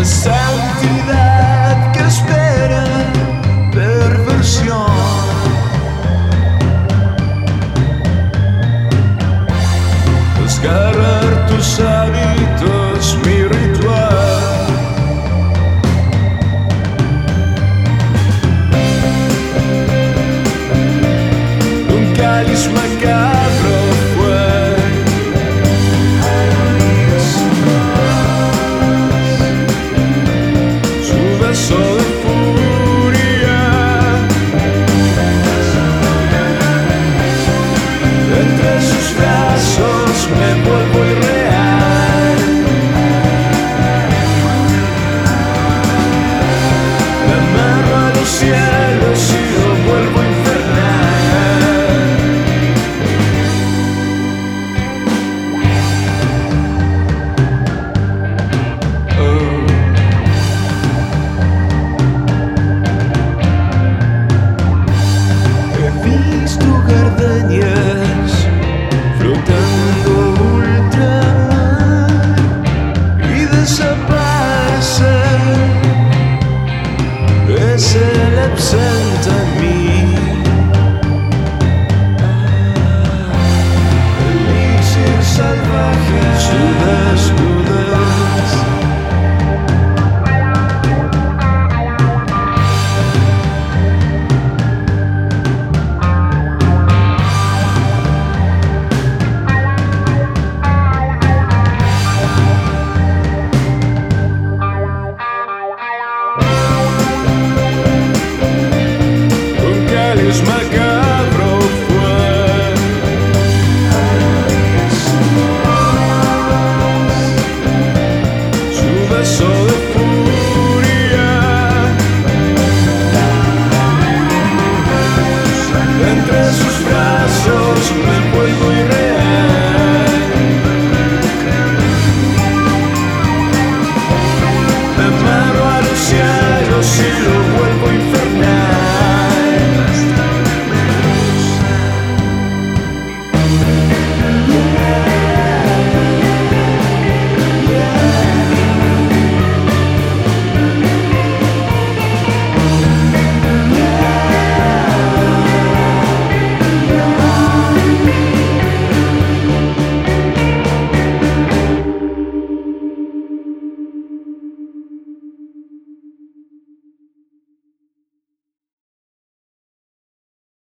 la santidad que espera perversión. Desgarrar tus hábitos, mi ritual. Un cáliz macabro. upset.